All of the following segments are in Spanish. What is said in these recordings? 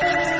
Thank you.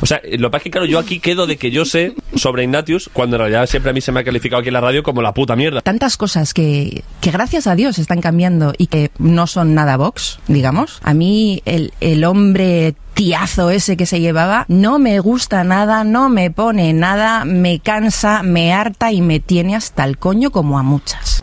O sea, lo que es que, claro, yo aquí quedo de que yo sé sobre Ignatius, cuando en realidad siempre a mí se me ha calificado aquí en la radio como la puta mierda. Tantas cosas que, que gracias a Dios están cambiando y que no son nada Vox, digamos. A mí el, el hombre tiazo ese que se llevaba no me gusta nada, no me pone nada, me cansa, me harta y me tiene hasta el coño como a muchas.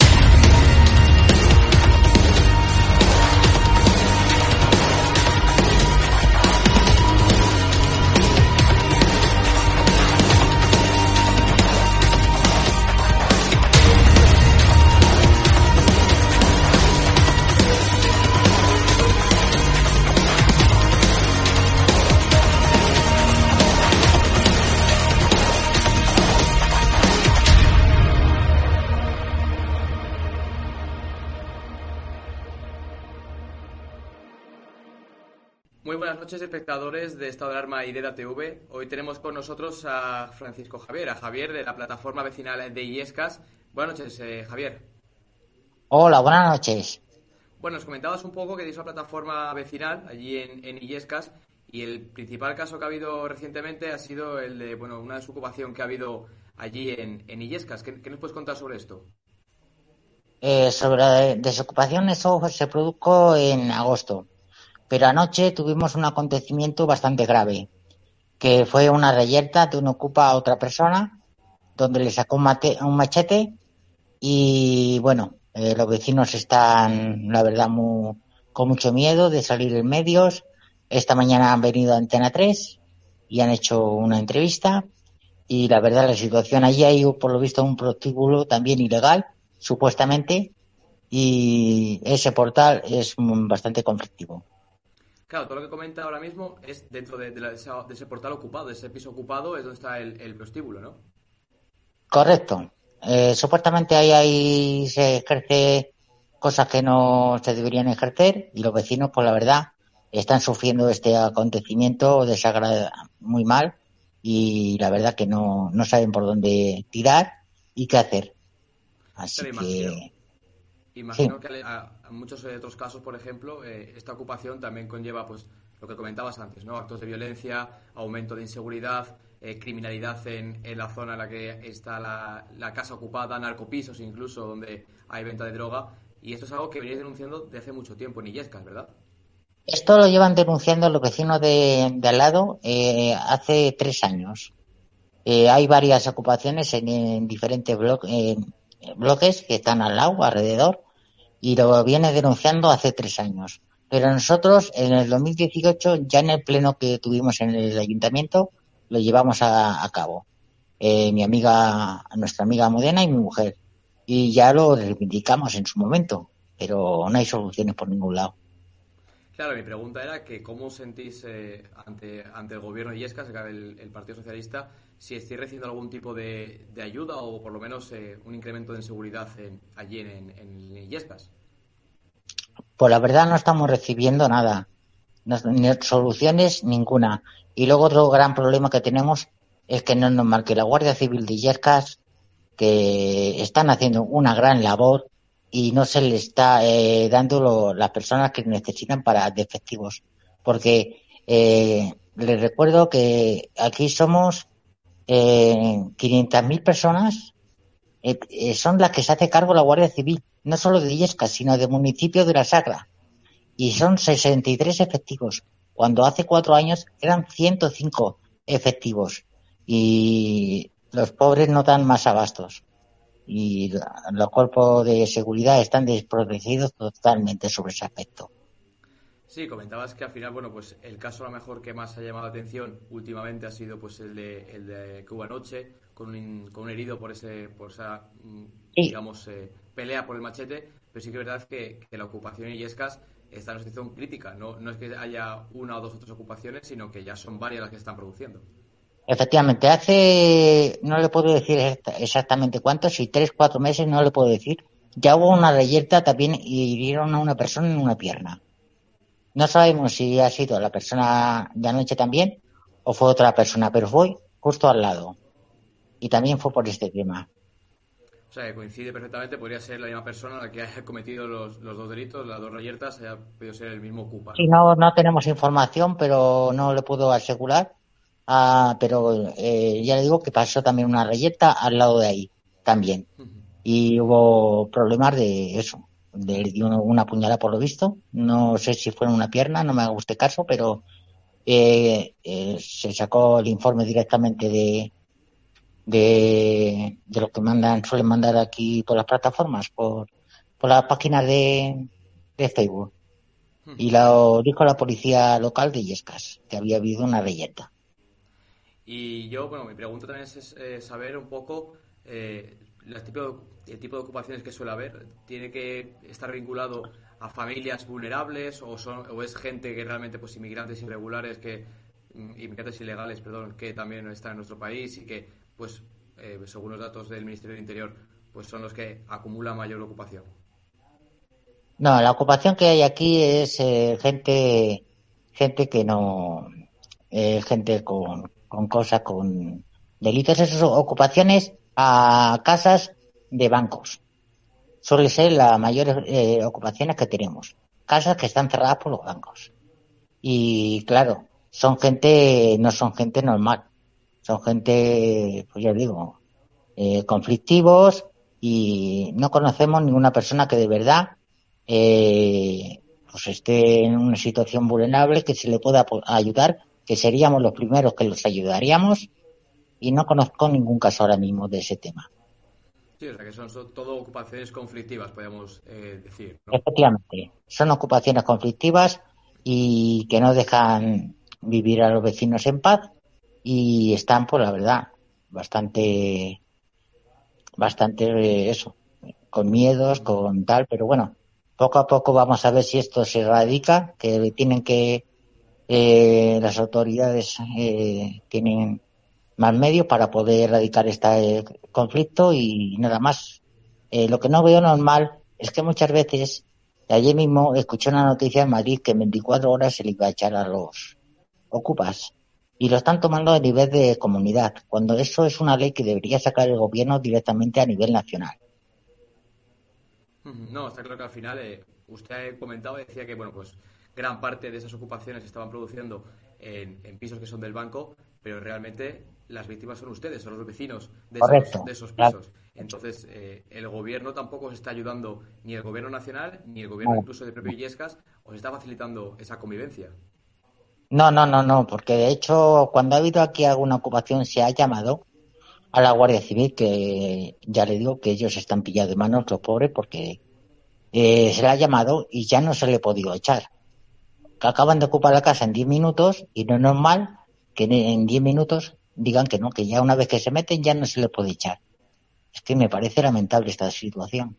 Noches, espectadores de Estado de Alarma y de TV. Hoy tenemos con nosotros a Francisco Javier, a Javier de la plataforma vecinal de Illescas. Buenas noches, eh, Javier. Hola, buenas noches. Bueno, nos comentabas un poco que tenéis una plataforma vecinal allí en, en Illescas y el principal caso que ha habido recientemente ha sido el de, bueno, una desocupación que ha habido allí en, en Illescas. ¿Qué, qué nos puedes contar sobre esto? Eh, sobre desocupación, eso se produjo en agosto. Pero anoche tuvimos un acontecimiento bastante grave, que fue una reyerta de un ocupa a otra persona, donde le sacó un, mate- un machete y bueno, eh, los vecinos están, la verdad, con mucho miedo de salir en medios. Esta mañana han venido a Antena 3 y han hecho una entrevista y la verdad la situación allí hay por lo visto un prostíbulo también ilegal, supuestamente, y ese portal es mm, bastante conflictivo. Claro, todo lo que comenta ahora mismo es dentro de, de la- de esa- de ese portal ocupado, de ese piso ocupado, es donde está el, el prostíbulo, ¿no? Correcto. Eh, supuestamente ahí, ahí se ejerce cosas que no se deberían ejercer y los vecinos, pues la verdad, están sufriendo este acontecimiento desagrada muy mal y la verdad que no, no saben por dónde tirar y qué hacer. Así que Imagino que a, muchos otros casos, por ejemplo, eh, esta ocupación también conlleva, pues, lo que comentabas antes, ¿no? Actos de violencia, aumento de inseguridad, eh, criminalidad en, en, la zona en la que está la, la, casa ocupada, narcopisos incluso, donde hay venta de droga. Y esto es algo que venís denunciando de hace mucho tiempo en Illescas, ¿verdad? Esto lo llevan denunciando los vecinos de, al lado eh, hace tres años. Eh, hay varias ocupaciones en, diferentes bloques que están al lado, alrededor, y lo viene denunciando hace tres años. Pero nosotros, en el 2018, ya en el pleno que tuvimos en el ayuntamiento, lo llevamos a, cabo. Eh, mi amiga, nuestra amiga Modena y mi mujer. Y ya lo reivindicamos en su momento, pero no hay soluciones por ningún lado. Claro, mi pregunta era que cómo sentís eh, ante, ante el gobierno de Illescas, el, el Partido Socialista, si estáis recibiendo algún tipo de, ayuda o por lo menos eh, un incremento de seguridad allí en, en, Illescas. Pues la verdad no estamos recibiendo nada, ni soluciones ninguna. Y luego otro gran problema que tenemos es que no es normal que la Guardia Civil de Illescas, que están haciendo una gran labor, y no se le está eh, dando las personas que necesitan para defectivos. Porque eh, les recuerdo que aquí somos eh, 500.000 personas, eh, eh, son las que se hace cargo la Guardia Civil, no solo de Illesca, sino del municipio de La Sagra. Y son 63 efectivos, cuando hace cuatro años eran 105 efectivos. Y los pobres no dan más abastos y los cuerpos de seguridad están desprotegidos totalmente sobre ese aspecto. Sí, comentabas que al final, bueno, pues el caso a lo mejor que más ha llamado la atención últimamente ha sido pues el de, el de Cuba Noche, con un, con un herido por ese por esa, mm, digamos, eh, pelea por el machete, pero sí que es verdad que, que la ocupación en Illescas está en una situación crítica. No, no es que haya una o dos otras ocupaciones, sino que ya son varias las que están produciendo. Efectivamente, hace, no le puedo decir exactamente cuántos, si tres, cuatro meses, no le puedo decir. Ya hubo una reyerta también y hirieron a una persona en una pierna. No sabemos si ha sido la persona de anoche también o fue otra persona, pero fue justo al lado. Y también fue por este tema. O sea, que coincide perfectamente, podría ser la misma persona la que haya cometido los, los dos delitos, las dos reyertas, haya podido ser el mismo Cupa. Sí, no, no tenemos información, pero no le puedo asegurar Ah, pero eh, ya le digo que pasó también una reyeta al lado de ahí, también. Y hubo problemas de eso, de dio una puñalada por lo visto. No sé si fue en una pierna, no me haga usted caso, pero eh, eh, se sacó el informe directamente de, de, de lo que mandan, suelen mandar aquí por las plataformas, por, por las páginas de, de Facebook. Y lo dijo la policía local de Yescas, que había habido una reyeta. Y yo, bueno, mi pregunta también es eh, saber un poco eh, el, tipo de, ocupaciones que suele haber. ¿Tiene que estar vinculado a familias vulnerables o, son, o es gente que realmente, pues inmigrantes irregulares, que mm, inmigrantes ilegales, perdón, que también están en nuestro país y que, pues, eh, según los datos del Ministerio del Interior, pues son los que acumulan mayor ocupación? No, la ocupación que hay aquí es gente gente que no gente con con cosas, con delitos, esas ocupaciones a casas de bancos. Suele ser las mayores eh, ocupaciones que tenemos. Casas que están cerradas por los bancos. Y claro, son gente, no son gente normal. Son gente, pues ya digo, eh, conflictivos y no conocemos ninguna persona que de verdad eh, pues esté en una situación vulnerable que se le pueda ayudar que seríamos los primeros que los ayudaríamos y no conozco ningún caso ahora mismo de ese tema. Sí, o sea que son, todo ocupaciones conflictivas, podemos eh, decir. Efectivamente, son ocupaciones conflictivas y que no dejan vivir a los vecinos en paz y están, pues, la verdad, bastante, bastante eh, eso, con miedos, con tal, pero bueno, poco a poco vamos a ver si esto se erradica, que tienen que eh, las autoridades eh, tienen más medios para poder erradicar este conflicto y nada más. Eh, lo que no veo normal es que muchas veces, ayer mismo escuché una noticia en Madrid que en 24 horas se le iba a echar a los ocupas y lo están tomando a nivel de comunidad, cuando eso es una ley que debería sacar el gobierno directamente a nivel nacional. No, está claro que al final eh, usted ha comentado, decía que bueno, pues gran parte de esas ocupaciones se estaban produciendo en, pisos que son del banco, pero realmente las víctimas son ustedes, son los vecinos de, esos, de esos, pisos. Entonces, eh, el gobierno tampoco os está ayudando, ni el gobierno nacional, ni el gobierno incluso de propio Illescas, os está facilitando esa convivencia. No, no, no, no, porque de hecho, cuando ha habido aquí alguna ocupación, se ha llamado a la Guardia Civil, que ya le digo que ellos están pillados de manos, los pobres, porque eh, se le ha llamado y ya no se le ha podido echar. Que acaban de ocupar la casa en 10 minutos y no es normal que en 10 minutos digan que no, que ya una vez que se meten ya no se le puede echar. Es que me parece lamentable esta situación.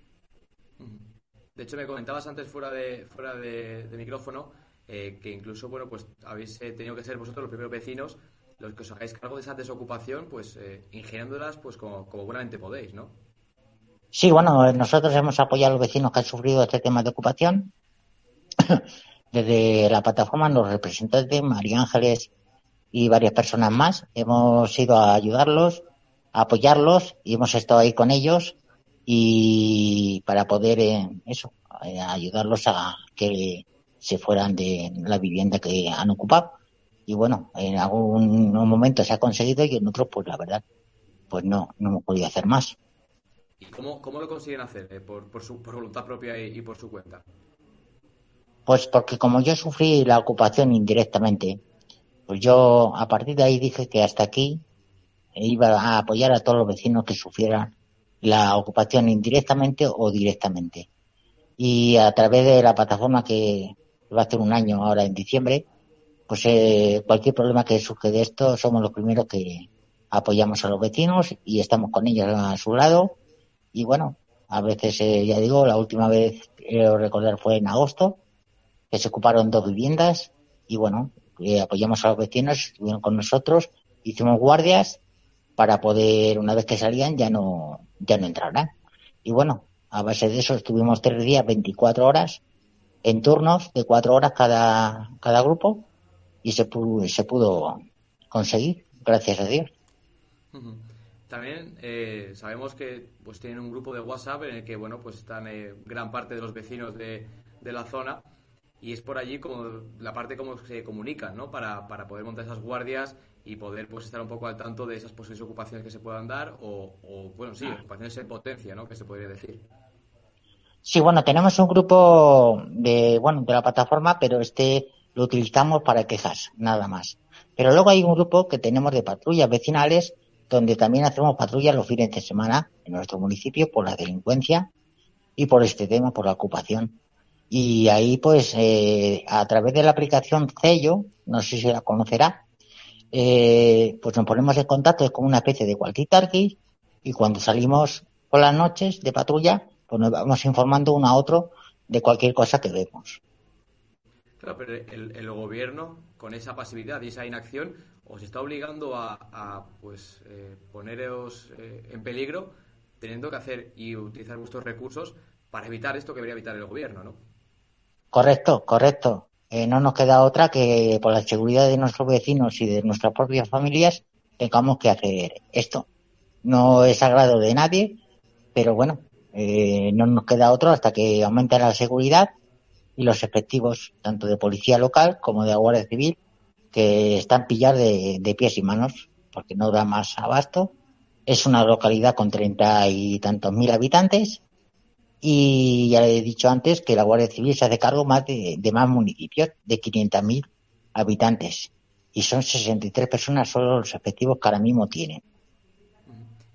De hecho, me comentabas antes fuera de, fuera de, micrófono eh, que incluso, bueno, pues habéis eh, tenido que ser vosotros los primeros vecinos los que os hagáis cargo de esa desocupación, pues eh, ingeniándolas pues como, como buenamente podéis, ¿no? Sí, bueno, nosotros hemos apoyado a los vecinos que han sufrido este tema de ocupación. Desde la plataforma, los representantes, María Ángeles y varias personas más, hemos ido a ayudarlos, a apoyarlos y hemos estado ahí con ellos y para poder eh, eso, eh, ayudarlos a que se fueran de la vivienda que han ocupado. Y bueno, en algún momento se ha conseguido y en otros, pues la verdad, pues no, no hemos podido hacer más. ¿Y cómo, cómo lo consiguen hacer? Eh, por, por, su, por voluntad propia y, por su cuenta? Pues porque como yo sufrí la ocupación indirectamente, pues yo a partir de ahí dije que hasta aquí iba a apoyar a todos los vecinos que sufrieran la ocupación indirectamente o directamente. Y a través de la plataforma que va a hacer un año ahora en diciembre, pues eh, cualquier problema que surge de esto somos los primeros que apoyamos a los vecinos y estamos con ellos a su lado y bueno, a veces, eh, ya digo, la última vez, quiero recordar, fue en agosto, que se ocuparon dos viviendas y bueno, apoyamos a los vecinos, estuvieron con nosotros, hicimos guardias para poder, una vez que salían, ya no, ya no entrarán. Y bueno, a base de eso estuvimos tres días, 24 horas, en turnos de cuatro horas cada, cada grupo y se pudo, se pudo conseguir, gracias a Dios. También eh, sabemos que pues tienen un grupo de WhatsApp en el que bueno pues están eh, gran parte de los vecinos de, de, la zona y es por allí como la parte como se comunican, ¿no? Para, para poder montar esas guardias y poder pues estar un poco al tanto de esas posibles ocupaciones que se puedan dar o, bueno sí ocupaciones en potencia, ¿no? Que se podría decir. Sí, bueno, tenemos un grupo de bueno de la plataforma, pero este lo utilizamos para quejas, nada más. Pero luego hay un grupo que tenemos de patrullas vecinales donde también hacemos patrullas los fines de semana en nuestro municipio por la delincuencia y por este tema, por la ocupación. Y ahí, pues, eh, a través de la aplicación Cello, no sé si la conocerá, eh, pues nos ponemos en contacto, es como una especie de walkie-talkie, y cuando salimos por las noches de patrulla, pues nos vamos informando uno a otro de cualquier cosa que vemos. Claro, pero el gobierno, con esa pasividad y esa inacción, os está obligando a, pues eh, poneros eh, en peligro teniendo que hacer y utilizar vuestros recursos para evitar esto que debería evitar el gobierno, ¿no? Correcto, correcto. Eh, no nos queda otra que por la seguridad de nuestros vecinos y de nuestras propias familias tengamos que hacer esto. No es sagrado de nadie, pero bueno, no nos queda otro hasta que aumente la seguridad y los efectivos tanto de policía local como de Guardia Civil que están pillar de, de pies y manos, porque no da más abasto. Es una localidad con treinta y tantos mil habitantes y ya le he dicho antes que la Guardia Civil se hace cargo más de, más municipios, de mil habitantes. Y son 63 personas solo los efectivos que ahora mismo tienen.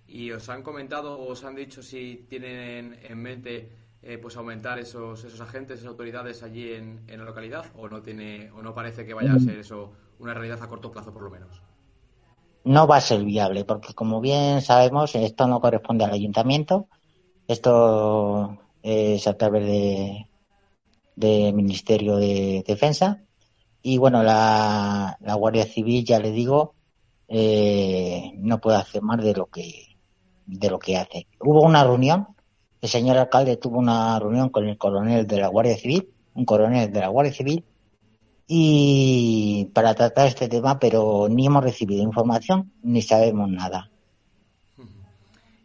¿Y os han comentado o os han dicho si tienen en mente eh, pues aumentar esos, esos agentes, esas autoridades allí en, en, la localidad o no tiene o no parece que vaya a ser eso una realidad a corto plazo por lo menos? No va a ser viable, porque como bien sabemos, esto no corresponde al ayuntamiento, esto es a través de, de Ministerio de Defensa y bueno, la, la Guardia Civil, ya le digo, eh, no puede hacer más de lo que de lo que hace. Hubo una reunión, el señor alcalde tuvo una reunión con el coronel de la Guardia Civil, un coronel de la Guardia Civil, y para tratar este tema, pero ni hemos recibido información ni sabemos nada.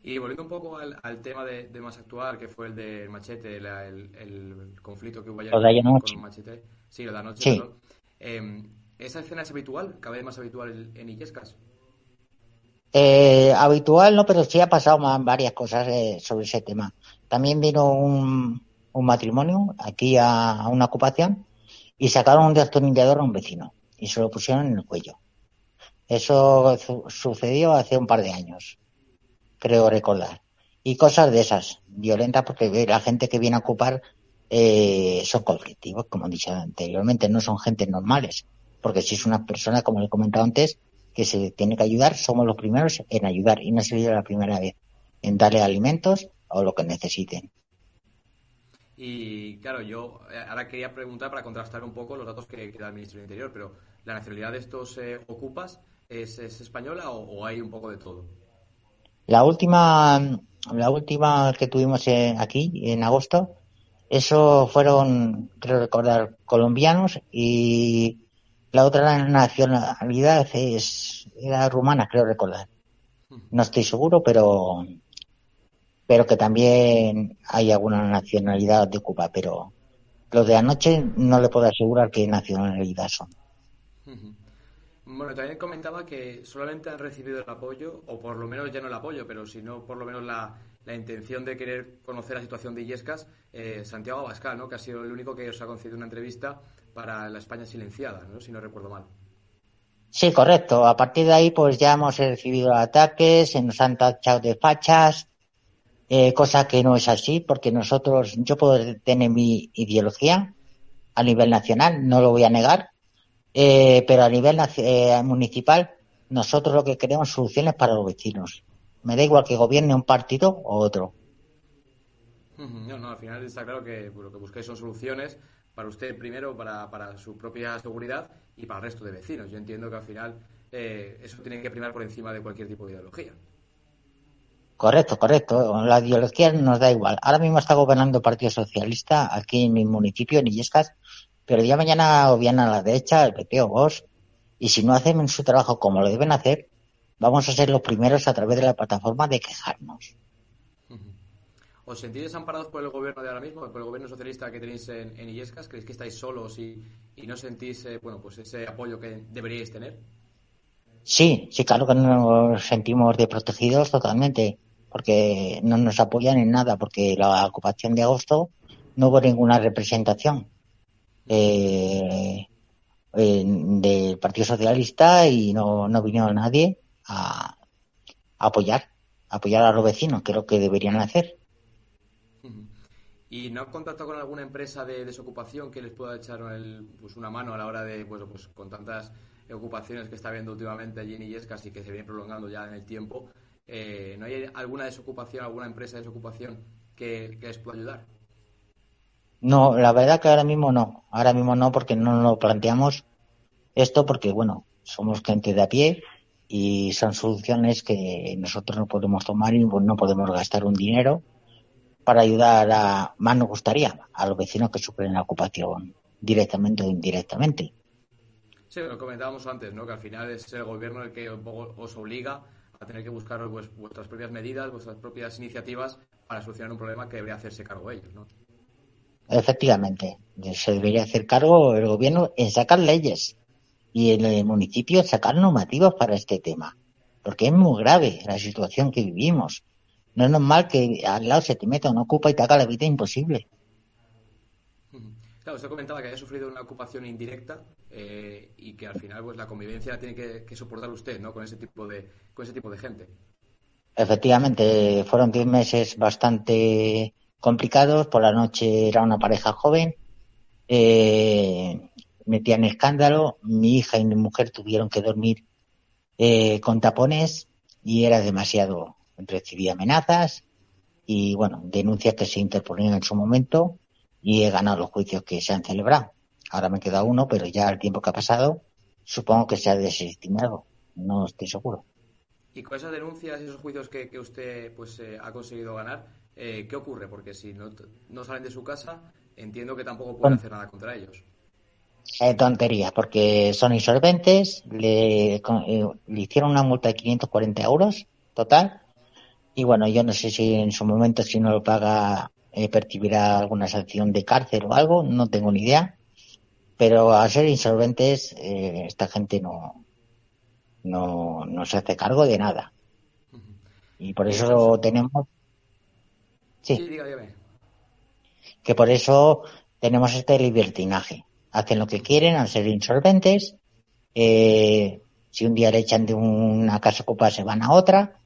Y volviendo un poco al, tema de, más actual, que fue el del machete, el, conflicto que hubo ayer con, el machete. Sí, lo de anoche. Em, ¿Esa escena es habitual? ¿Cada vez más habitual en Illescas? Eh, habitual no, pero sí ha pasado varias cosas eh, sobre ese tema. También vino un, matrimonio aquí a, una ocupación y sacaron un destornillador a un vecino y se lo pusieron en el cuello. Eso sucedió hace un par de años, creo recordar. Y cosas de esas, violentas, porque la gente que viene a ocupar eh, son conflictivos, como he dicho anteriormente, no son gente normales. Porque si es una persona, como he comentado antes, que se tiene que ayudar, somos los primeros en ayudar y no sería la primera vez en darle alimentos o lo que necesiten. Y claro, yo eh, ahora quería preguntar para contrastar un poco los datos que, da el Ministerio del Interior, pero ¿la nacionalidad de estos eh, ocupas es, española o, hay un poco de todo? La última, la última que tuvimos eh, aquí en agosto, eso fueron, creo recordar, colombianos y la otra nacionalidad es era rumana, creo recordar. No estoy seguro, pero pero que también hay alguna nacionalidad de Cuba, pero los de anoche no le puedo asegurar qué nacionalidad son. Bueno, también comentaba que solamente han recibido el apoyo, o por lo menos ya no el apoyo, pero si no por lo menos la, la intención de querer conocer la situación de Illescas, eh, Santiago Abascal, ¿no? que ha sido el único que os ha concedido una entrevista para la España silenciada, ¿no? si no recuerdo mal. Sí, correcto. A partir de ahí, pues ya hemos recibido ataques, se nos han tachado de fachas, eh, cosa que no es así, porque nosotros, yo puedo tener mi ideología a nivel nacional, no lo voy a negar, eh, pero a nivel eh, municipal, nosotros lo que queremos soluciones para los vecinos. Me da igual que gobierne un partido o otro. No, no, al final está claro que lo que busquéis son soluciones para usted primero, para, para su propia seguridad y para el resto de vecinos. Yo entiendo que al final eh, eso tiene que primar por encima de cualquier tipo de ideología. Correcto, correcto. La ideología nos da igual. Ahora mismo está gobernando el Partido Socialista aquí en mi municipio, en Illescas, pero ya mañana gobierna a la derecha, el PP o vos, y si no hacen su trabajo como lo deben hacer, vamos a ser los primeros a través de la plataforma de quejarnos. ¿Os sentís desamparados por el gobierno de ahora mismo, por el gobierno socialista que tenéis en, en Illescas? ¿Creéis que estáis solos y, no sentís eh, bueno, pues ese apoyo que deberíais tener? Sí, sí, claro que nos sentimos desprotegidos totalmente, porque no nos apoyan en nada, porque la ocupación de agosto no hubo ninguna representación eh, del Partido Socialista y no, no vino nadie a, apoyar, apoyar a los vecinos, que es lo que deberían hacer. ¿Y no han contactado con alguna empresa de desocupación que les pueda echar pues una mano a la hora de, pues, pues con tantas ocupaciones que está habiendo últimamente allí en Illescas y que se viene prolongando ya en el tiempo? Eh, ¿No hay alguna desocupación, alguna empresa de desocupación que, les pueda ayudar? No, la verdad que ahora mismo no. Ahora mismo no porque no lo planteamos esto porque, bueno, somos gente de a pie y son soluciones que nosotros no podemos tomar y no podemos gastar un dinero para ayudar a, más nos gustaría, a los vecinos que sufren la ocupación directamente o indirectamente. Sí, lo comentábamos antes, ¿no? que al final es el gobierno el que os obliga a tener que buscar vuestras propias medidas, vuestras propias iniciativas para solucionar un problema que debería hacerse cargo ellos. ¿no? Efectivamente, se debería hacer cargo el gobierno en sacar leyes y en el municipio sacar normativas para este tema, porque es muy grave la situación que vivimos. No es normal que al lado se te meta una ocupa y te haga la vida imposible. Claro, usted comentaba que había sufrido una ocupación indirecta eh, y que al final pues la convivencia la tiene que, soportar usted, ¿no? Con ese tipo de con ese tipo de gente. Efectivamente, fueron diez meses bastante complicados. Por la noche era una pareja joven, eh, metían escándalo. Mi hija y mi mujer tuvieron que dormir eh, con tapones y era demasiado recibí amenazas y, bueno, denuncias que se interponían en su momento y he ganado los juicios que se han celebrado. Ahora me queda uno, pero ya el tiempo que ha pasado, supongo que se ha desestimado. No estoy seguro. Y con esas denuncias esos juicios que, que usted pues eh, ha conseguido ganar, eh, ¿qué ocurre? Porque si no, no, salen de su casa, entiendo que tampoco pueden hacer nada contra ellos. Eh, tontería, porque son insolventes, le, le, hicieron una multa de 540 euros total Y bueno, yo no sé si en su momento, si no lo paga, eh, percibirá alguna sanción de cárcel o algo, no tengo ni idea. Pero al ser insolventes, eh, esta gente no, no, no se hace cargo de nada. Y por eso tenemos. Sí. Que por eso tenemos este libertinaje. Hacen lo que quieren al ser insolventes. Eh, si un día le echan de una casa ocupada, se van a otra.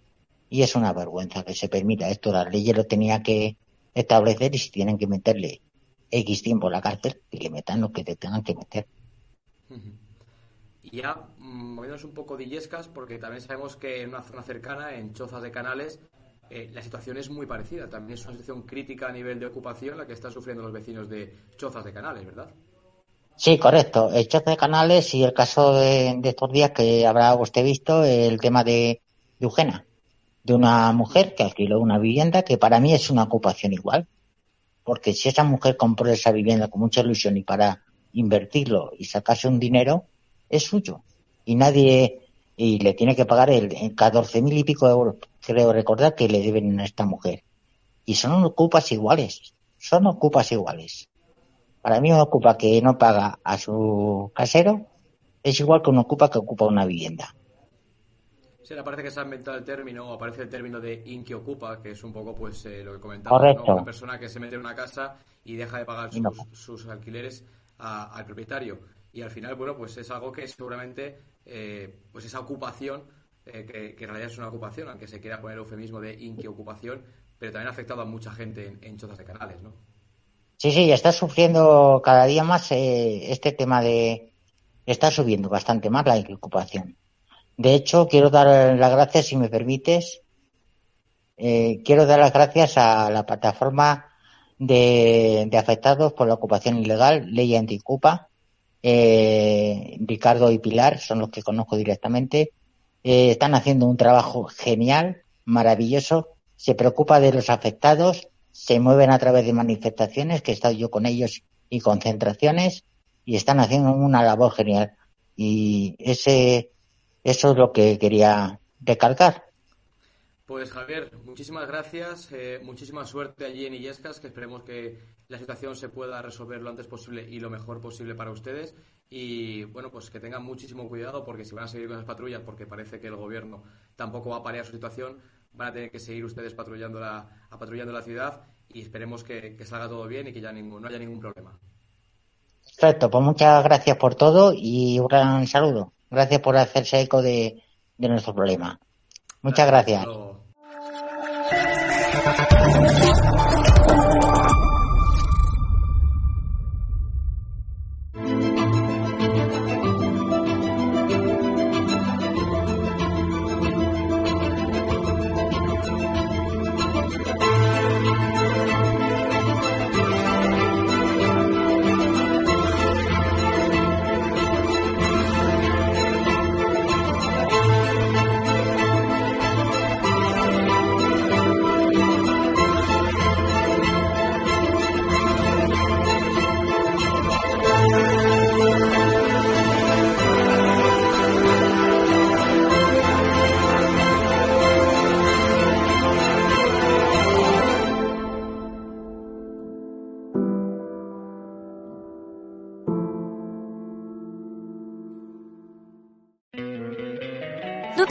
Y es una vergüenza que se permita esto. La ley lo tenía que establecer y si tienen que meterle X tiempo en la cárcel, que le metan lo que te tengan que meter. Y ya mm, moviéndonos un poco de Illescas, porque también sabemos que en una zona cercana, en Chozas de Canales, eh, la situación es muy parecida. También es una situación crítica a nivel de ocupación la que están sufriendo los vecinos de Chozas de Canales, ¿verdad? Sí, correcto. El Chozas de Canales y el caso de, estos días que habrá usted visto, el tema de, Eugena, de una mujer que alquiló una vivienda que para mí es una ocupación igual. Porque si esa mujer compró esa vivienda con mucha ilusión y para invertirlo y sacarse un dinero, es suyo. Y nadie, y le tiene que pagar el, 14 mil y pico de euros, creo recordar que le deben a esta mujer. Y son ocupas iguales, son ocupas iguales. Para mí un ocupa que no paga a su casero es igual que un ocupa que ocupa una vivienda. Sí, parece que se ha inventado el término, aparece el término de ocupa que es un poco pues eh, lo que comentaba, una persona que se mete en una casa y deja de pagar sus, alquileres al propietario y al final, bueno, pues es algo que seguramente, eh, pues esa ocupación, eh, que, en realidad es una ocupación, aunque se quiera poner el eufemismo de inquiocupación, pero también ha afectado a mucha gente en, chozas de canales, ¿no? Sí, sí, está sufriendo cada día más eh, este tema de... Está subiendo bastante más la inquiocupación. De hecho, quiero dar las gracias, si me permites, quiero dar las gracias a la plataforma de, de afectados por la ocupación ilegal, Ley Anticupa, eh, Ricardo y Pilar son los que conozco directamente. Eh, están haciendo un trabajo genial, maravilloso. Se preocupa de los afectados, se mueven a través de manifestaciones, que he estado yo con ellos, y concentraciones, y están haciendo una labor genial. Y ese, eso es lo que quería recalcar. Pues Javier, muchísimas gracias, eh, muchísima suerte allí en Illescas, que esperemos que la situación se pueda resolver lo antes posible y lo mejor posible para ustedes. Y bueno, pues que tengan muchísimo cuidado porque si van a seguir con las patrullas, porque parece que el gobierno tampoco va a parear su situación, van a tener que seguir ustedes patrullando la, patrullando la ciudad y esperemos que, salga todo bien y que ya ningún, no haya ningún problema. Perfecto, pues muchas gracias por todo y un gran saludo. Gracias por hacerse eco de, nuestro problema. Muchas gracias.